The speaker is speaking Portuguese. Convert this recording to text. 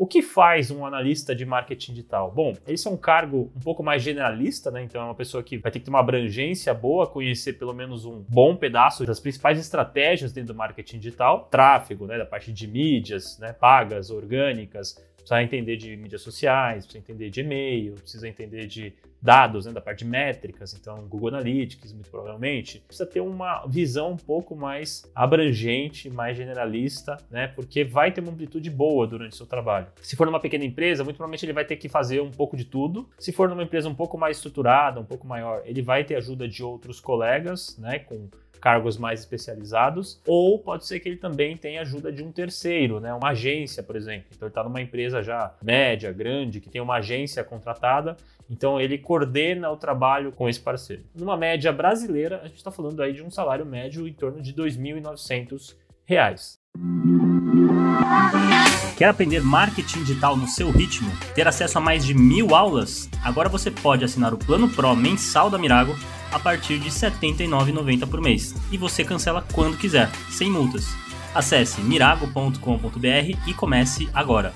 O que faz um analista de marketing digital? Bom, esse é um cargo um pouco mais generalista, né? Então é uma pessoa que vai ter que ter uma abrangência boa, conhecer pelo menos um bom pedaço das principais estratégias dentro do marketing digital, tráfego, né, da parte de mídias, né, pagas, orgânicas, precisa entender de mídias sociais, precisa entender de e-mail, precisa entender de dados, né, da parte de métricas, então Google Analytics, muito provavelmente. Precisa ter uma visão um pouco mais abrangente, mais generalista, né, porque vai ter uma amplitude boa durante o seu trabalho. Se for numa pequena empresa, muito provavelmente ele vai ter que fazer um pouco de tudo. Se for numa empresa um pouco mais estruturada, um pouco maior, ele vai ter ajuda de outros colegas, né, com cargos mais especializados, ou pode ser que ele também tenha ajuda de um terceiro, né? uma agência, por exemplo. Então ele está numa empresa já média, grande, que tem uma agência contratada, então ele coordena o trabalho com esse parceiro. Numa média brasileira, a gente está falando aí de um salário médio em torno de R$ 2.900. Quer aprender marketing digital no seu ritmo? Ter acesso a mais de mil aulas? Agora você pode assinar o Plano Pro mensal da Mirago a partir de R$ 79,90 por mês. E você cancela quando quiser, sem multas. Acesse mirago.com.br e comece agora.